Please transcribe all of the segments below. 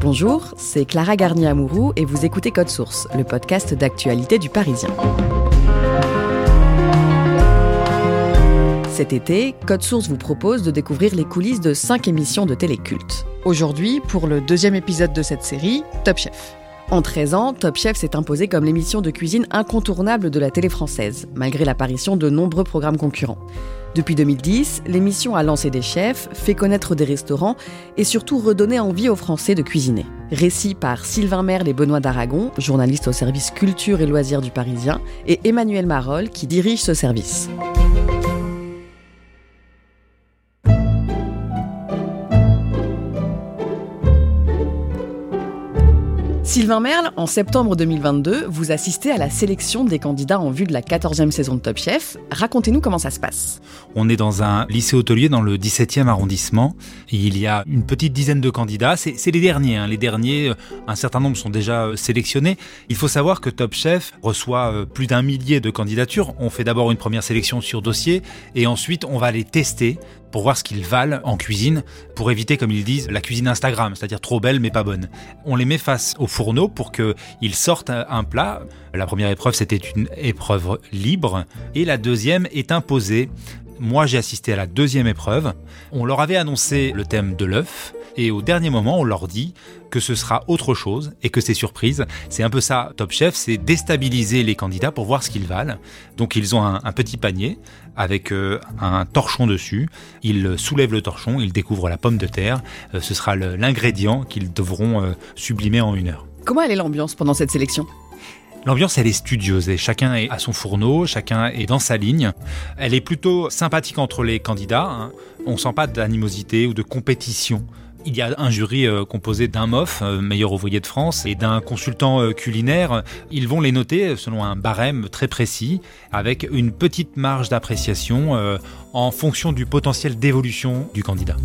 Bonjour, c'est Clara Garnier-Amouroux et vous écoutez Code Source, le podcast d'actualité du Parisien. Cet été, Code Source vous propose de découvrir les coulisses de 5 émissions de téléculte. Aujourd'hui, pour le deuxième épisode de cette série, Top Chef. En 13 ans, Top Chef s'est imposé comme l'émission de cuisine incontournable de la télé française, malgré l'apparition de nombreux programmes concurrents. Depuis 2010, l'émission a lancé des chefs, fait connaître des restaurants et surtout redonné envie aux Français de cuisiner. Récit par Sylvain Merle et Benoît d'Aragon, journalistes au service culture et loisirs du Parisien, et Emmanuel Marolles qui dirige ce service. Sylvain Merle, en septembre 2022, vous assistez à la sélection des candidats en vue de la 14e saison de Top Chef. Racontez-nous comment ça se passe. On est dans un lycée hôtelier dans le 17e arrondissement. il y a une petite dizaine de candidats. C'est les derniers. Hein. Les derniers, euh, un certain nombre sont déjà euh, sélectionnés. Il faut savoir que Top Chef reçoit euh, plus d'un millier de candidatures. On fait d'abord une première sélection sur dossier et ensuite on va les tester pour voir ce qu'ils valent en cuisine, pour éviter, comme ils disent, la cuisine Instagram, c'est-à-dire trop belle mais pas bonne. On les met face au fourneau pour qu'ils sortent un plat. La première épreuve, c'était une épreuve libre, et la deuxième est imposée. Moi, j'ai assisté à la deuxième épreuve. On leur avait annoncé le thème de l'œuf, et au dernier moment, on leur dit que ce sera autre chose et que c'est surprise. C'est un peu ça, Top Chef, c'est déstabiliser les candidats pour voir ce qu'ils valent. Donc ils ont un, petit panier avec euh, un torchon dessus. Ils soulèvent le torchon, ils découvrent la pomme de terre. Euh, ce sera l'ingrédient qu'ils devront euh, sublimer en une heure. Comment est l'ambiance pendant cette sélection? L'ambiance, elle est studieuse et chacun est à son fourneau, chacun est dans sa ligne. Elle est plutôt sympathique entre les candidats. Hein. On sent pas d'animosité ou de compétition. Il y a un jury euh, composé d'un MOF, euh, meilleur ouvrier de France, et d'un consultant euh, culinaire. Ils vont les noter selon un barème très précis, avec une petite marge d'appréciation en fonction du potentiel d'évolution du candidat.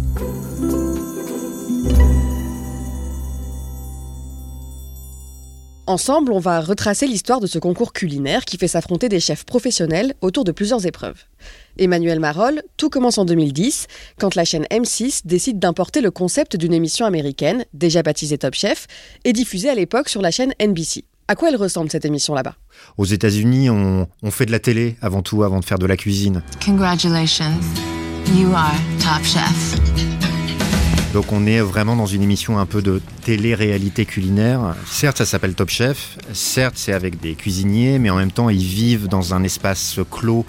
Ensemble, on va retracer l'histoire de ce concours culinaire qui fait s'affronter des chefs professionnels autour de plusieurs épreuves. Emmanuel Marolle, tout commence en 2010, quand la chaîne M6 décide d'importer le concept d'une émission américaine, déjà baptisée Top Chef, et diffusée à l'époque sur la chaîne NBC. À quoi elle ressemble cette émission là-bas? Aux États-Unis, on, on, fait de la télé avant tout, avant de faire de la cuisine. Congratulations, you are Top Chef. Donc on est vraiment dans une émission un peu de télé-réalité culinaire. Certes, ça s'appelle Top Chef. Certes, c'est avec des cuisiniers, mais en même temps, ils vivent dans un espace clos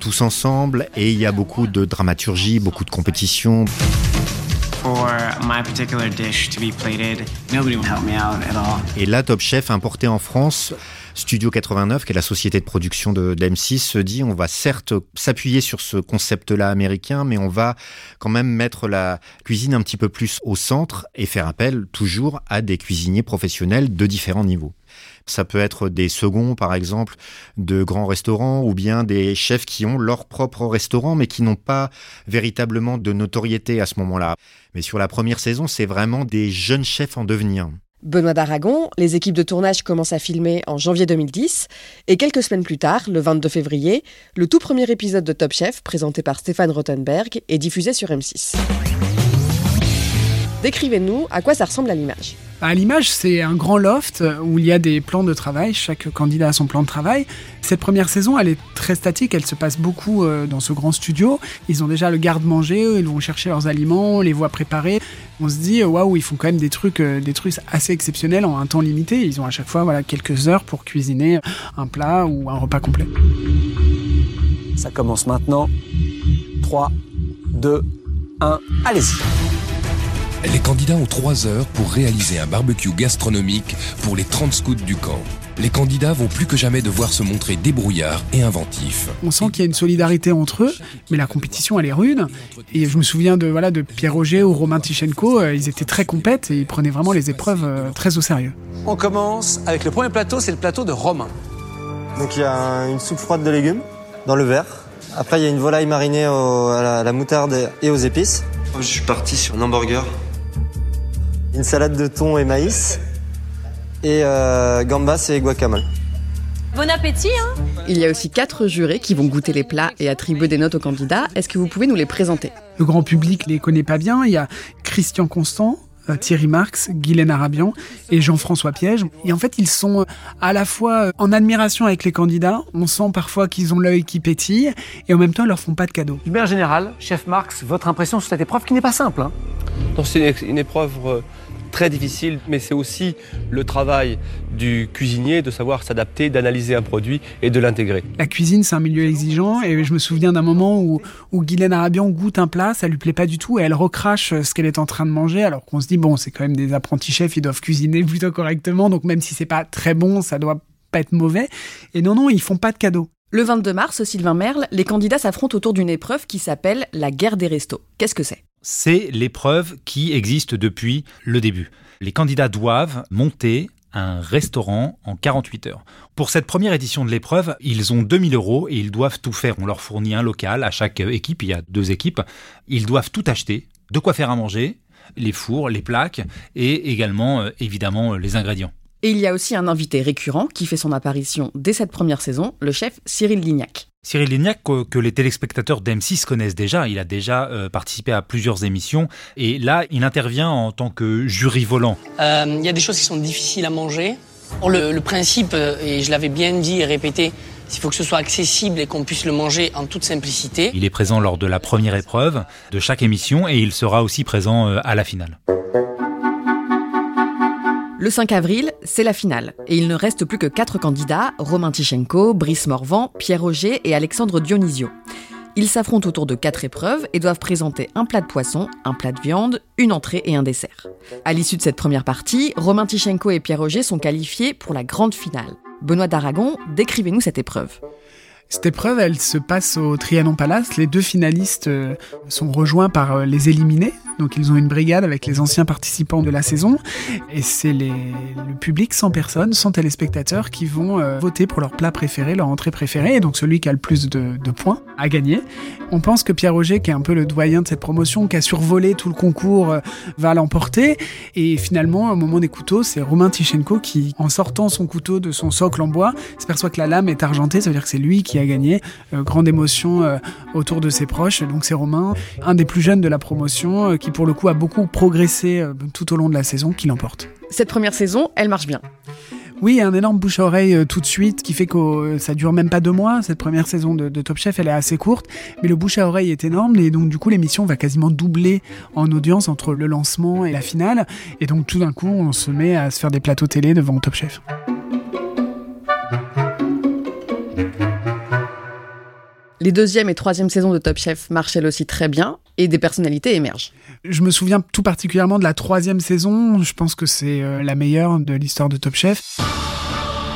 tous ensemble et il y a beaucoup de dramaturgie, beaucoup de compétition. Et là, Top Chef importé en France Studio 89, qui est la société de production de, d'M6, se dit on va certes s'appuyer sur ce concept-là américain, mais on va quand même mettre la cuisine un petit peu plus au centre et faire appel toujours à des cuisiniers professionnels de différents niveaux. Ça peut être des seconds, par exemple, de grands restaurants, ou bien des chefs qui ont leur propre restaurant, mais qui n'ont pas véritablement de notoriété à ce moment-là. Mais sur la première saison, c'est vraiment des jeunes chefs en devenir. Benoît d'Aragon, les équipes de tournage commencent à filmer en janvier 2010 et quelques semaines plus tard, le 22 février, le tout premier épisode de Top Chef, présenté par Stéphane Rothenberg, est diffusé sur M6. Décrivez-nous à quoi ça ressemble à l'image. À l'image, c'est un grand loft où il y a des plans de travail. Chaque candidat a son plan de travail. Cette première saison, elle est très statique. Elle se passe beaucoup euh, dans ce grand studio. Ils ont déjà le garde-manger. Ils vont chercher leurs aliments. Les voit préparer. On se dit, waouh, ils font quand même des trucs, euh, des trucs assez exceptionnels en un temps limité. Ils ont à chaque fois voilà, quelques heures pour cuisiner un plat ou un repas complet. Ça commence maintenant. 3, 2, 1, allez-y. Les candidats ont 3 heures pour réaliser un barbecue gastronomique pour les 30 scouts du camp. Les candidats vont plus que jamais devoir se montrer débrouillards et inventifs. On sent qu'il y a une solidarité entre eux, mais la compétition elle est rude. Et je me souviens de voilà de Pierre Roger ou Romain Tichenko, euh, ils étaient très compètes et ils prenaient vraiment les épreuves euh, très au sérieux. On commence avec le premier plateau, c'est le plateau de Romain. Donc il y a une soupe froide de légumes dans le verre. Après il y a une volaille marinée au- à, la, à la moutarde et aux épices. Je suis parti sur un hamburger. Une salade de thon et maïs. Et euh, gambas et guacamole. Bon appétit, hein Il y a aussi quatre jurés qui vont goûter les plats et attribuer des notes aux candidats. Est-ce que vous pouvez nous les présenter? Le grand public les connaît pas bien. Il y a Christian Constant, euh, Thierry Marx, Guylaine Arabian et Jean-François Piège. Et en fait, ils sont euh, à la fois en admiration avec les candidats. On sent parfois qu'ils ont l'œil qui pétille et en même temps, ils leur font pas de cadeaux. Du maire général, chef Marx, votre impression sur cette épreuve qui n'est pas simple. hein? Non, C'est une, une épreuve très difficile, mais c'est aussi le travail du cuisinier de savoir s'adapter, d'analyser un produit et de l'intégrer. La cuisine, c'est un milieu exigeant et je me souviens d'un moment où, où Guylaine Arabian goûte un plat, ça lui plaît pas du tout et elle recrache ce qu'elle est en train de manger alors qu'on se dit bon, c'est quand même des apprentis chefs, ils doivent cuisiner plutôt correctement donc même si c'est pas très bon, ça doit pas être mauvais. Et non, non, ils font pas de cadeaux. Le 22 mars, Sylvain Merle, les candidats s'affrontent autour d'une épreuve qui s'appelle la guerre des restos. Qu'est-ce que c'est? C'est l'épreuve qui existe depuis le début. Les candidats doivent monter un restaurant en 48 heures. Pour cette première édition de l'épreuve, ils ont 2000 euros et ils doivent tout faire. On leur fournit un local à chaque équipe, il y a deux équipes. Ils doivent tout acheter, de quoi faire à manger, les fours, les plaques et également euh, évidemment euh, les ingrédients. Et il y a aussi un invité récurrent qui fait son apparition dès cette première saison, le chef Cyril Lignac. Cyril Lignac, que, les téléspectateurs d'M6 connaissent déjà, il a déjà euh, participé à plusieurs émissions et là, il intervient en tant que jury volant. Euh, Il y a des choses qui sont difficiles à manger. Or, le, le principe, euh, et je l'avais bien dit et répété, il faut que ce soit accessible et qu'on puisse le manger en toute simplicité. Il est présent lors de la première épreuve de chaque émission et il sera aussi présent à la finale. Le 5 avril, c'est la finale. Et il ne reste plus que quatre candidats, Romain Tichenko, Brice Morvan, Pierre Roger et Alexandre Dionisio. Ils s'affrontent autour de quatre épreuves et doivent présenter un plat de poisson, un plat de viande, une entrée et un dessert. À l'issue de cette première partie, Romain Tichenko et Pierre Roger sont qualifiés pour la grande finale. Benoît d'Aragon, décrivez-nous cette épreuve. Cette épreuve, elle se passe au Trianon Palace. Les deux finalistes euh, sont rejoints par euh, les éliminés. Donc ils ont une brigade avec les anciens participants de la saison. Et c'est le public, 100 personnes, 100 téléspectateurs qui vont euh, voter pour leur plat préféré, leur entrée préférée. Et donc celui qui a le plus de, points a gagné. On pense que Pierre Roger, qui est un peu le doyen de cette promotion, qui a survolé tout le concours, va l'emporter. Et finalement, au moment des couteaux, c'est Romain Tichenko qui, en sortant son couteau de son socle en bois, s'aperçoit que la lame est argentée. Ça veut dire que c'est lui qui a gagné. Euh, grande émotion euh, autour de ses proches. Donc c'est Romain, un des plus jeunes de la promotion, euh, qui pour le coup a beaucoup progressé tout au long de la saison, qui l'emporte. Cette première saison, elle marche bien. Oui, un énorme bouche à oreille euh, tout de suite qui fait que euh, ça dure même pas deux mois. Cette première saison de, de Top Chef, elle est assez courte, mais le bouche à oreille est énorme et donc du coup l'émission va quasiment doubler en audience entre le lancement et la finale. Et donc tout d'un coup, on se met à se faire des plateaux télé devant Top Chef. Les deuxième et troisième saisons de Top Chef marchent elles aussi très bien et des personnalités émergent. Je me souviens tout particulièrement de la troisième saison. Je pense que c'est euh, la meilleure de l'histoire de Top Chef.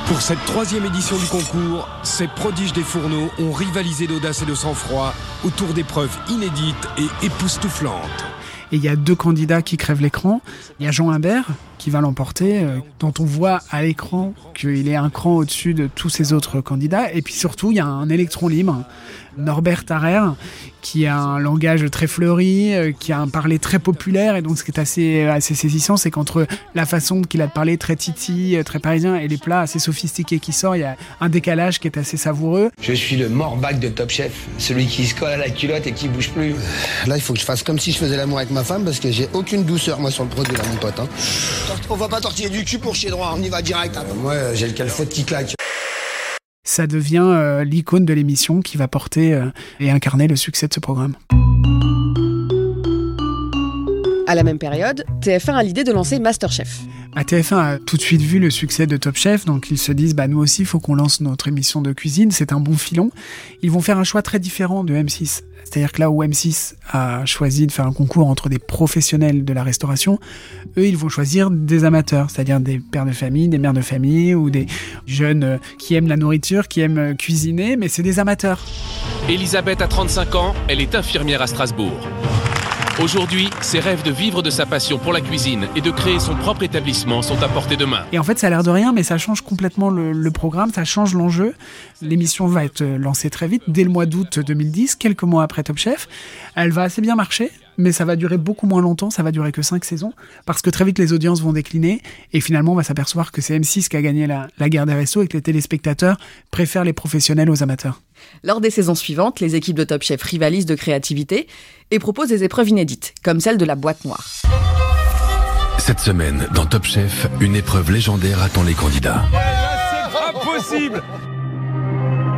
Pour cette troisième édition du concours, ces prodiges des fourneaux ont rivalisé d'audace et de sang-froid autour d'épreuves inédites et époustouflantes. Et il y a deux candidats qui crèvent l'écran. Il y a Jean Imbert qui va l'emporter, euh, dont on voit à l'écran qu'il est un cran au-dessus de tous ces autres candidats. Et puis surtout, il y a un électron libre, Norbert Tarrer, qui a un langage très fleuri, euh, qui a un parler très populaire. Et donc, ce qui est assez, assez saisissant, c'est qu'entre la façon qu'il a de parler très titi, euh, très parisien, et les plats assez sophistiqués qui sortent, il y a un décalage qui est assez savoureux. Je suis le morbac de Top Chef, celui qui se colle à la culotte et qui bouge plus. Là, il faut que je fasse comme si je faisais l'amour avec ma femme parce que j'ai aucune douceur, moi, sur le produit, là, mon pote. hein. On va pas tortiller du cul pour chier droit, on y va direct. Hein. Moi, j'ai le calfot qui claque. Ça devient euh, l'icône de l'émission qui va porter euh, et incarner le succès de ce programme. À la même période, TF1 a l'idée de lancer Masterchef. Bah, TF1 a tout de suite vu le succès de Top Chef, donc ils se disent bah nous aussi il faut qu'on lance notre émission de cuisine, c'est un bon filon. Ils vont faire un choix très différent de M6. C'est-à-dire que là où M6 a choisi de faire un concours entre des professionnels de la restauration, eux ils vont choisir des amateurs, c'est-à-dire des pères de famille, des mères de famille ou des jeunes euh, qui aiment la nourriture, qui aiment euh, cuisiner, mais c'est des amateurs. Elisabeth a 35 ans, elle est infirmière à Strasbourg. Aujourd'hui, ses rêves de vivre de sa passion pour la cuisine et de créer son propre établissement sont à portée de main. Et en fait, ça a l'air de rien, mais ça change complètement le, programme, ça change l'enjeu. L'émission va être lancée très vite, dès le mois d'août 2010, quelques mois après Top Chef. Elle va assez bien marcher, mais ça va durer beaucoup moins longtemps, ça va durer que 5 saisons, parce que très vite les audiences vont décliner, et finalement on va s'apercevoir que c'est M6 qui a gagné la, la guerre des restos et que les téléspectateurs préfèrent les professionnels aux amateurs. Lors des saisons suivantes, les équipes de Top Chef rivalisent de créativité et proposent des épreuves inédites, comme celle de la boîte noire. Cette semaine, dans Top Chef, une épreuve légendaire attend les candidats. C'est impossible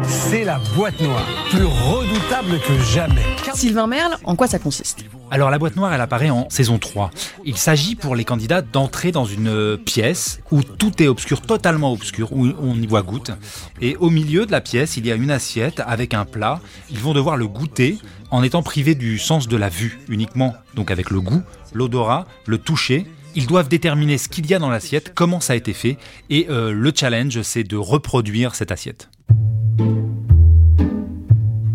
C'est la boîte noire, plus redoutable que jamais. Sylvain Merle, en quoi ça consiste? Alors la boîte noire, elle apparaît en saison 3. Il s'agit pour les candidats d'entrer dans une pièce où tout est obscur, totalement obscur, où on y voit goutte. Et au milieu de la pièce, il y a une assiette avec un plat. Ils vont devoir le goûter en étant privés du sens de la vue uniquement, donc avec le goût, l'odorat, le toucher. Ils doivent déterminer ce qu'il y a dans l'assiette, comment ça a été fait, et euh, le challenge, c'est de reproduire cette assiette.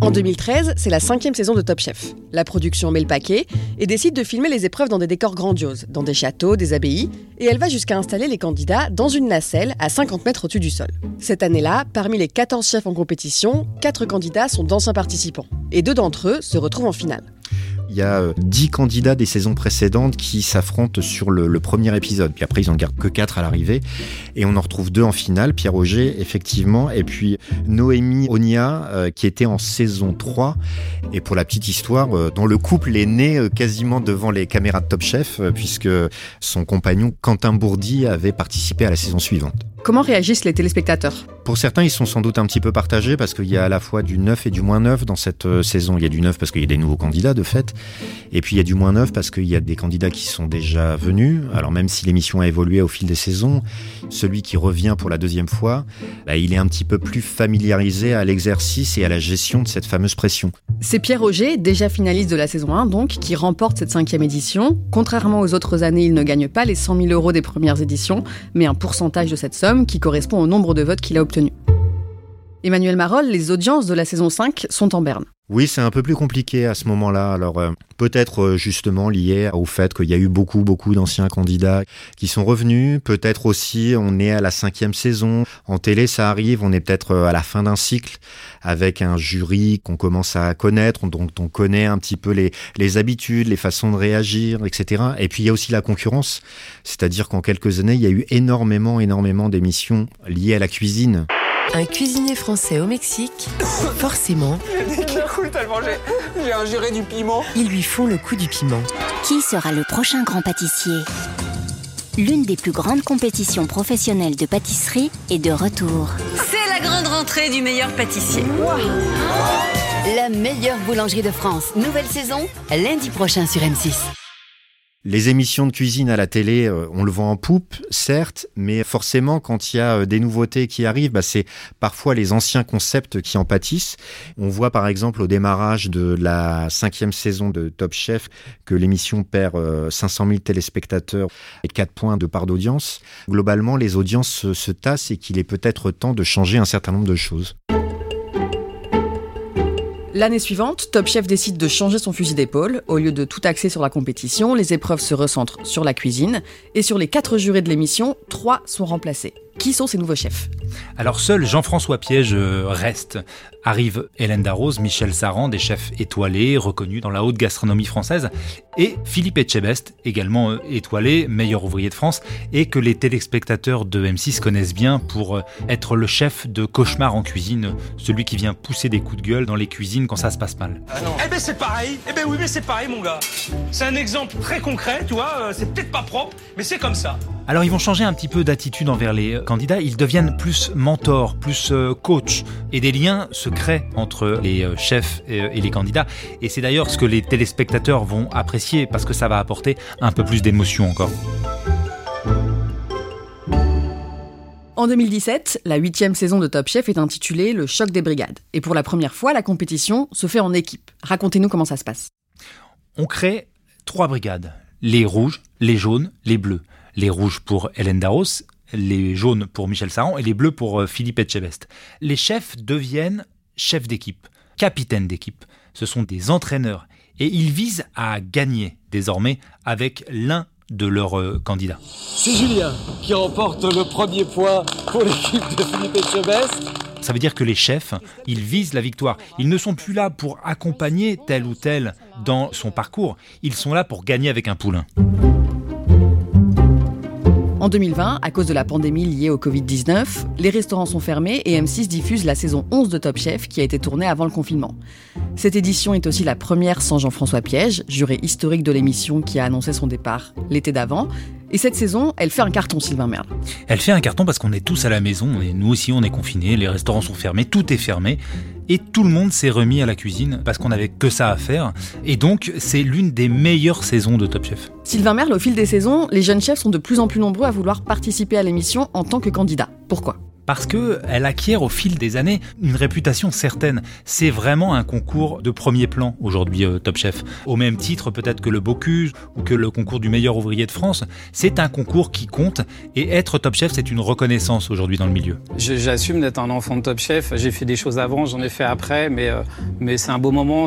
En 2013, c'est la cinquième saison de Top Chef. La production met le paquet et décide de filmer les épreuves dans des décors grandioses, dans des châteaux, des abbayes, et elle va jusqu'à installer les candidats dans une nacelle à 50 mètres au-dessus du sol. Cette année-là, parmi les 14 chefs en compétition, 4 candidats sont d'anciens participants, et deux d'entre eux se retrouvent en finale. Il y a euh, 10 candidats des saisons précédentes qui s'affrontent sur le, premier épisode. Puis après, ils en gardent que 4 à l'arrivée. Et on en retrouve deux en finale. Pierre Auger, effectivement. Et puis Noémie Onia, euh, qui était en saison 3. Et pour la petite histoire, euh, dont le couple est né quasiment devant les caméras de Top Chef, puisque son compagnon Quentin Bourdi avait participé à la saison suivante. Comment réagissent les téléspectateurs? Pour certains, ils sont sans doute un petit peu partagés parce qu'il y a à la fois du neuf et du moins neuf dans cette euh, saison. Il y a du neuf parce qu'il y a des nouveaux candidats de fait, et puis il y a du moins neuf parce qu'il y a des candidats qui sont déjà venus. Alors même si l'émission a évolué au fil des saisons, celui qui revient pour la deuxième fois, bah, il est un petit peu plus familiarisé à l'exercice et à la gestion de cette fameuse pression. C'est Pierre Auger, déjà finaliste de la saison 1 donc, qui remporte cette cinquième édition. Contrairement aux autres années, il ne gagne pas les 100 000 euros des premières éditions, mais un pourcentage de cette somme qui correspond au nombre de votes qu'il a obtenu. Emmanuel Marolle, les audiences de la saison 5 sont en berne. Oui, c'est un peu plus compliqué à ce moment-là. Alors euh, peut-être euh, justement lié au fait qu'il y a eu beaucoup, beaucoup d'anciens candidats qui sont revenus. Peut-être aussi on est à la cinquième saison. En télé, ça arrive. On est peut-être euh, à la fin d'un cycle avec un jury qu'on commence à connaître, dont on connaît un petit peu les, les habitudes, les façons de réagir, etc. Et puis il y a aussi la concurrence. C'est-à-dire qu'en quelques années, il y a eu énormément, énormément d'émissions liées à la cuisine. Un cuisinier français au Mexique, forcément, J'ai ingéré du piment. ils lui font le coup du piment. Qui sera le prochain grand pâtissier? L'une des plus grandes compétitions professionnelles de pâtisserie est de retour. C'est la grande rentrée du meilleur pâtissier. La meilleure boulangerie de France, nouvelle saison, lundi prochain sur M6. Les émissions de cuisine à la télé, euh, on le vend en poupe, certes, mais forcément, quand il y a euh, des nouveautés qui arrivent, bah, c'est parfois les anciens concepts qui en pâtissent. On voit par exemple au démarrage de la cinquième saison de Top Chef que l'émission perd euh, 500 000 téléspectateurs et 4 points de part d'audience. Globalement, les audiences se tassent et qu'il est peut-être temps de changer un certain nombre de choses. L'année suivante, Top Chef décide de changer son fusil d'épaule. Au lieu de tout axer sur la compétition, les épreuves se recentrent sur la cuisine. Et sur les quatre jurés de l'émission, trois sont remplacés. Qui sont ces nouveaux chefs? Alors seul Jean-François Piège euh, reste. Arrive Hélène Darroze, Michel Saran, des chefs étoilés, reconnus dans la haute gastronomie française, et Philippe Etchebest, également euh, étoilé, meilleur ouvrier de France, et que les téléspectateurs de M6 connaissent bien pour euh, être le chef de Cauchemar en cuisine, celui qui vient pousser des coups de gueule dans les cuisines quand ça se passe mal. Eh ben c'est pareil, eh ben oui mais c'est pareil mon gars. C'est un exemple très concret, tu vois, c'est peut-être pas propre, mais c'est comme ça. Alors ils vont changer un petit peu d'attitude envers les candidats, ils deviennent plus mentors, plus euh, coach, et des liens se créent entre les euh, chefs et les candidats. Et c'est d'ailleurs ce que les téléspectateurs vont apprécier, parce que ça va apporter un peu plus d'émotion encore. En 2017, la huitième saison de Top Chef est intitulée Le choc des brigades. Et pour la première fois, la compétition se fait en équipe. Racontez-nous comment ça se passe. On crée trois brigades. Les rouges, les jaunes, les bleus. Les rouges pour Hélène Darros, les jaunes pour Michel Saran et les bleus pour euh, Philippe Etchebest. Les chefs deviennent chefs d'équipe, capitaines d'équipe. Ce sont des entraîneurs et ils visent à gagner désormais avec l'un de leurs euh, candidats. C'est Julien qui remporte le premier point pour l'équipe de Philippe Etchebest. Ça veut dire que les chefs, ils visent la victoire. Ils ne sont plus là pour accompagner tel ou tel dans son parcours. Ils sont là pour gagner avec un poulain. En 2020, à cause de la pandémie liée au Covid-19, les restaurants sont fermés et M6 diffuse la saison 11 de Top Chef qui a été tournée avant le confinement. Cette édition est aussi la première sans Jean-François Piège, juré historique de l'émission qui a annoncé son départ l'été d'avant. Et cette saison, elle fait un carton, Sylvain Merle. Elle fait un carton parce qu'on est tous à la maison et nous aussi on est confinés, les restaurants sont fermés, tout est fermé et tout le monde s'est remis à la cuisine parce qu'on n'avait que ça à faire. Et donc, c'est l'une des meilleures saisons de Top Chef. Sylvain Merle, au fil des saisons, les jeunes chefs sont de plus en plus nombreux à vouloir participer à l'émission en tant que candidat. Pourquoi? Parce qu'elle acquiert au fil des années une réputation certaine. C'est vraiment un concours de premier plan aujourd'hui, euh, Top Chef. Au même titre peut-être que le Bocuse ou que le concours du meilleur ouvrier de France, c'est un concours qui compte et être Top Chef, c'est une reconnaissance aujourd'hui dans le milieu. J'assume d'être un enfant de Top Chef. J'ai fait des choses avant, j'en ai fait après, mais, euh, mais c'est un beau moment.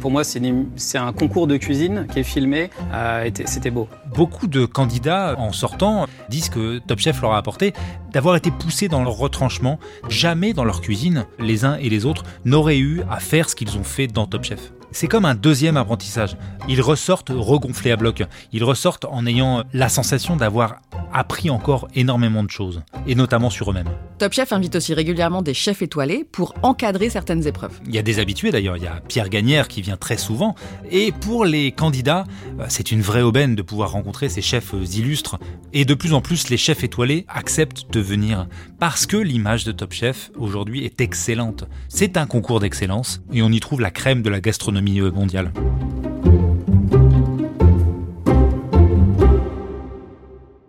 Pour moi, c'est un concours de cuisine qui est filmé. Euh, c'était beau. Beaucoup de candidats en sortant disent que Top Chef leur a apporté d'avoir été poussés dans leur retranchement. Jamais dans leur cuisine, les uns et les autres n'auraient eu à faire ce qu'ils ont fait dans Top Chef. C'est comme un deuxième apprentissage. Ils ressortent regonflés à bloc. Ils ressortent en ayant la sensation d'avoir appris encore énormément de choses, et notamment sur eux-mêmes. Top Chef invite aussi régulièrement des chefs étoilés pour encadrer certaines épreuves. Il y a des habitués d'ailleurs, il y a Pierre Gagnère qui vient très souvent, et pour les candidats, euh, c'est une vraie aubaine de pouvoir rencontrer ces chefs illustres, et de plus en plus les chefs étoilés acceptent de venir, parce que l'image de Top Chef aujourd'hui est excellente. C'est un concours d'excellence, et on y trouve la crème de la gastronomie mondial.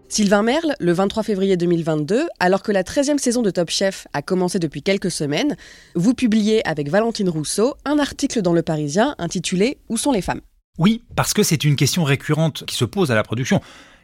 Sylvain Merle, le 23 février 2022, alors que la 13e saison de Top Chef a commencé depuis quelques semaines, vous publiez avec Valentine Rousseau un article dans Le Parisien intitulé Où sont les femmes? Oui, parce que c'est une question récurrente qui se pose à la production.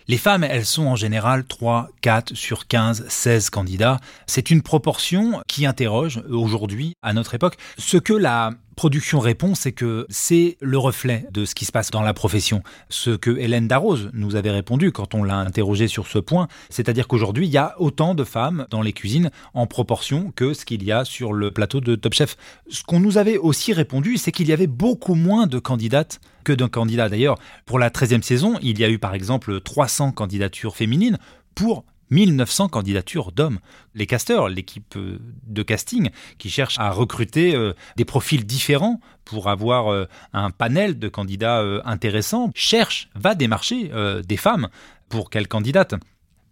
Les femmes, elles sont en général 3, 4 sur 15, 16 candidats. C'est une proportion qui interroge aujourd'hui, à notre époque, ce que la production répond, c'est que c'est le reflet de ce qui se passe dans la profession. Ce que Hélène Darroze nous avait répondu quand on l'a interrogée sur ce point, c'est-à-dire qu'aujourd'hui, il y a autant de femmes dans les cuisines en proportion que ce qu'il y a sur le plateau de Top Chef. Ce qu'on nous avait aussi répondu, c'est qu'il y avait beaucoup moins de candidates que de candidats. D'ailleurs, pour la 13e saison, il y a eu par exemple 300 candidatures féminines pour 1900 candidatures d'hommes. Les casteurs, l'équipe euh, de casting qui cherche à recruter euh, des profils différents pour avoir euh, un panel de candidats intéressants, cherche, va démarcher des femmes pour qu'elles candidatent.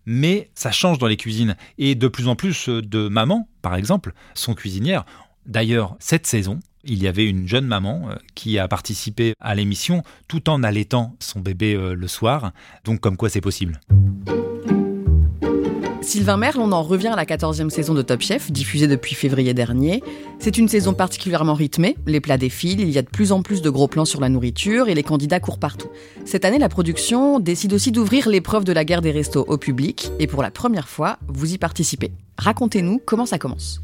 Mais ça change dans les cuisines et de plus en plus de mamans, par exemple, sont cuisinières. D'ailleurs, cette saison, il y avait une jeune maman qui a participé à l'émission tout en allaitant son bébé le soir. Donc comme quoi c'est possible. Sylvain Merle, on en revient à la 14e saison de Top Chef, diffusée depuis février dernier. C'est une saison particulièrement rythmée, les plats défilent, il y a de plus en plus de gros plans sur la nourriture et les candidats courent partout. Cette année, la production décide aussi d'ouvrir l'épreuve de la guerre des restos au public et pour la première fois, vous y participez. Racontez-nous comment ça commence.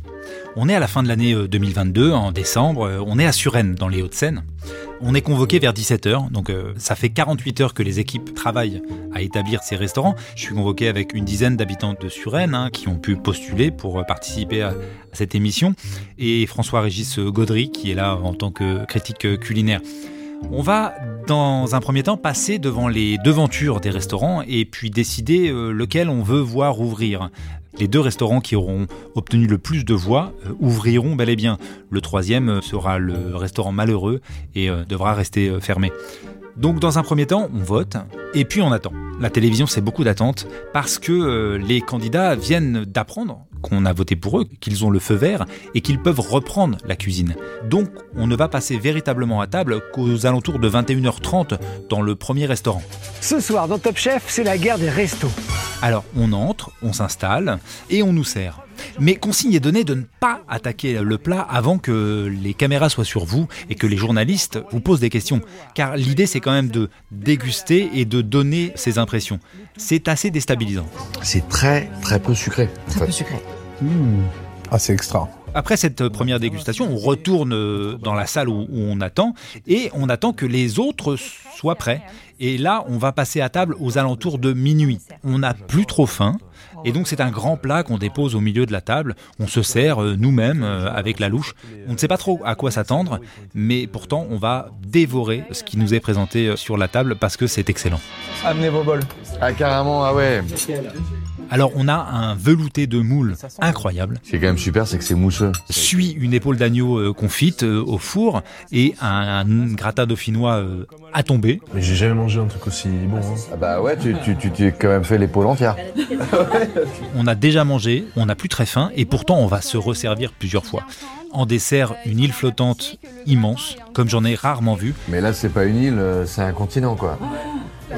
On est à la fin de l'année 2022, euh, en décembre, euh, on est à Suresnes, dans les Hauts-de-Seine. On est convoqué vers 17h, donc euh, ça fait 48 heures que les équipes travaillent à établir ces restaurants. Je suis convoqué avec une dizaine d'habitants de Suresnes hein, qui ont pu postuler pour participer à, cette émission, et François-Régis Gaudry qui est là en tant que critique culinaire. On va dans un premier temps passer devant les devantures des restaurants et puis décider lequel on veut voir ouvrir. Les deux restaurants qui auront obtenu le plus de voix euh, ouvriront bel et bien. Le troisième euh, sera le restaurant malheureux et euh, devra rester fermé. Donc dans un premier temps, on vote et puis on attend. La télévision, c'est beaucoup d'attentes parce que les candidats viennent d'apprendre qu'on a voté pour eux, qu'ils ont le feu vert et qu'ils peuvent reprendre la cuisine. Donc, on ne va passer véritablement à table qu'aux alentours de 21h30 dans le premier restaurant. Ce soir, dans Top Chef, c'est la guerre des restos. Alors, on entre, on s'installe et on nous sert. Mais consigne est donnée de ne pas attaquer le plat avant que les caméras soient sur vous et que les journalistes vous posent des questions. Car l'idée, c'est quand même de déguster et de donner ses impressions. C'est assez déstabilisant. C'est très, très peu sucré. Très peu sucré. Ah, c'est extra. Après cette première dégustation, on retourne euh, dans la salle où, où on attend et on attend que les autres soient prêts. Et là, on va passer à table aux alentours de minuit. On n'a plus trop faim. Et donc c'est un grand plat qu'on dépose au milieu de la table. On se sert euh, nous-mêmes euh, avec la louche. On ne sait pas trop à quoi s'attendre, mais pourtant on va dévorer ce qui nous est présenté sur la table parce que c'est excellent. Amenez vos bols. Ah, carrément, ah ouais. Alors on a un velouté de moule incroyable. Ce qui est quand même super, c'est que c'est mousseux. Suit une épaule d'agneau euh, confite euh, au four et un, un gratin dauphinois euh, à tomber. Mais j'ai jamais mangé un truc aussi bon. hein. Ah bah ouais, tu tu tu t'es quand même fait l'épaule entière. On a déjà mangé, on n'a plus très faim et pourtant on va se resservir plusieurs fois. En dessert, une île flottante immense, comme j'en ai rarement vu. Mais là, c'est pas une île, c'est un continent quoi.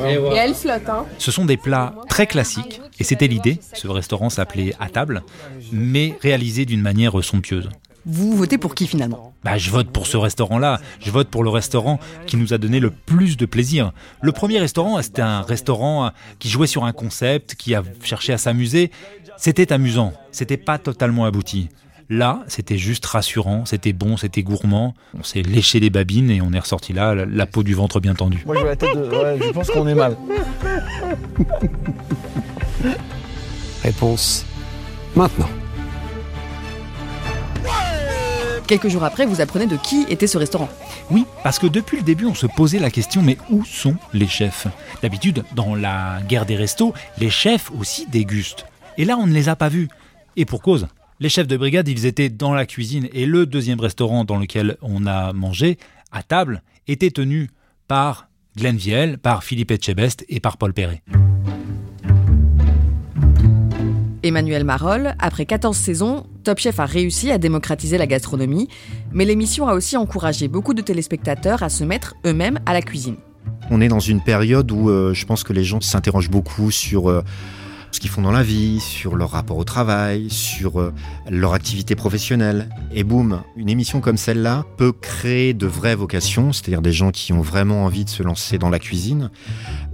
Et elle flotte, hein. Ce sont des plats très classiques, et c'était l'idée. Ce restaurant s'appelait À table, mais réalisé d'une manière somptueuse. Vous votez pour qui finalement? Bah, je vote pour ce restaurant-là. Je vote pour le restaurant qui nous a donné le plus de plaisir. Le premier restaurant, c'était un restaurant qui jouait sur un concept, qui a cherché à s'amuser. C'était amusant. C'était pas totalement abouti. Là, c'était juste rassurant, c'était bon, c'était gourmand. On s'est léché les babines et on est ressorti là, la, la peau du ventre bien tendue. Moi, je vois la tête de. Ouais, je pense qu'on est mal. Réponse maintenant. Quelques jours après, vous apprenez de qui était ce restaurant. Oui, parce que depuis le début, on se posait la question, mais où sont les chefs? D'habitude, dans la guerre des restos, les chefs aussi dégustent. Et là, on ne les a pas vus. Et pour cause. Les chefs de brigade, ils étaient dans la cuisine et le deuxième restaurant dans lequel on a mangé, à table, était tenu par Glenn Viel, par Philippe Etchebest et par Paul Perret. Emmanuel Marolle, après 14 saisons, Top Chef a réussi à démocratiser la gastronomie, mais l'émission a aussi encouragé beaucoup de téléspectateurs à se mettre eux-mêmes à la cuisine. On est dans une période où euh, je pense que les gens s'interrogent beaucoup sur euh, ce qu'ils font dans la vie, sur leur rapport au travail, sur euh, leur activité professionnelle. Et boum, une émission comme celle-là peut créer de vraies vocations, c'est-à-dire des gens qui ont vraiment envie de se lancer dans la cuisine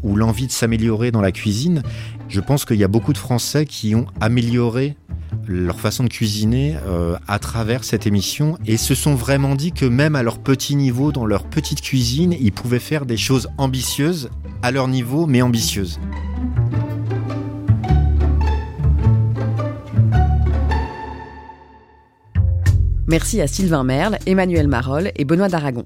ou l'envie de s'améliorer dans la cuisine. Je pense qu'il y a beaucoup de Français qui ont amélioré leur façon de cuisiner euh, à travers cette émission et se sont vraiment dit que même à leur petit niveau, dans leur petite cuisine, ils pouvaient faire des choses ambitieuses à leur niveau, mais ambitieuses. Merci à Sylvain Merle, Emmanuel Marolle et Benoît d'Aragon.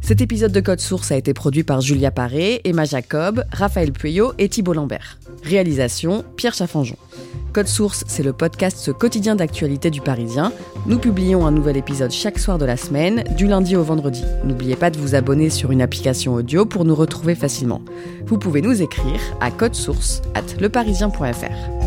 Cet épisode de Code Source a été produit par Julia Paré, Emma Jacob, Raphaël Pueyo et Thibault Lambert. Réalisation Pierre Chaffanjon. Code Source, c'est le podcast quotidien d'actualité du Parisien. Nous publions un nouvel épisode chaque soir de la semaine, du lundi au vendredi. N'oubliez pas de vous abonner sur une application audio pour nous retrouver facilement. Vous pouvez nous écrire à codesource at leparisien.fr.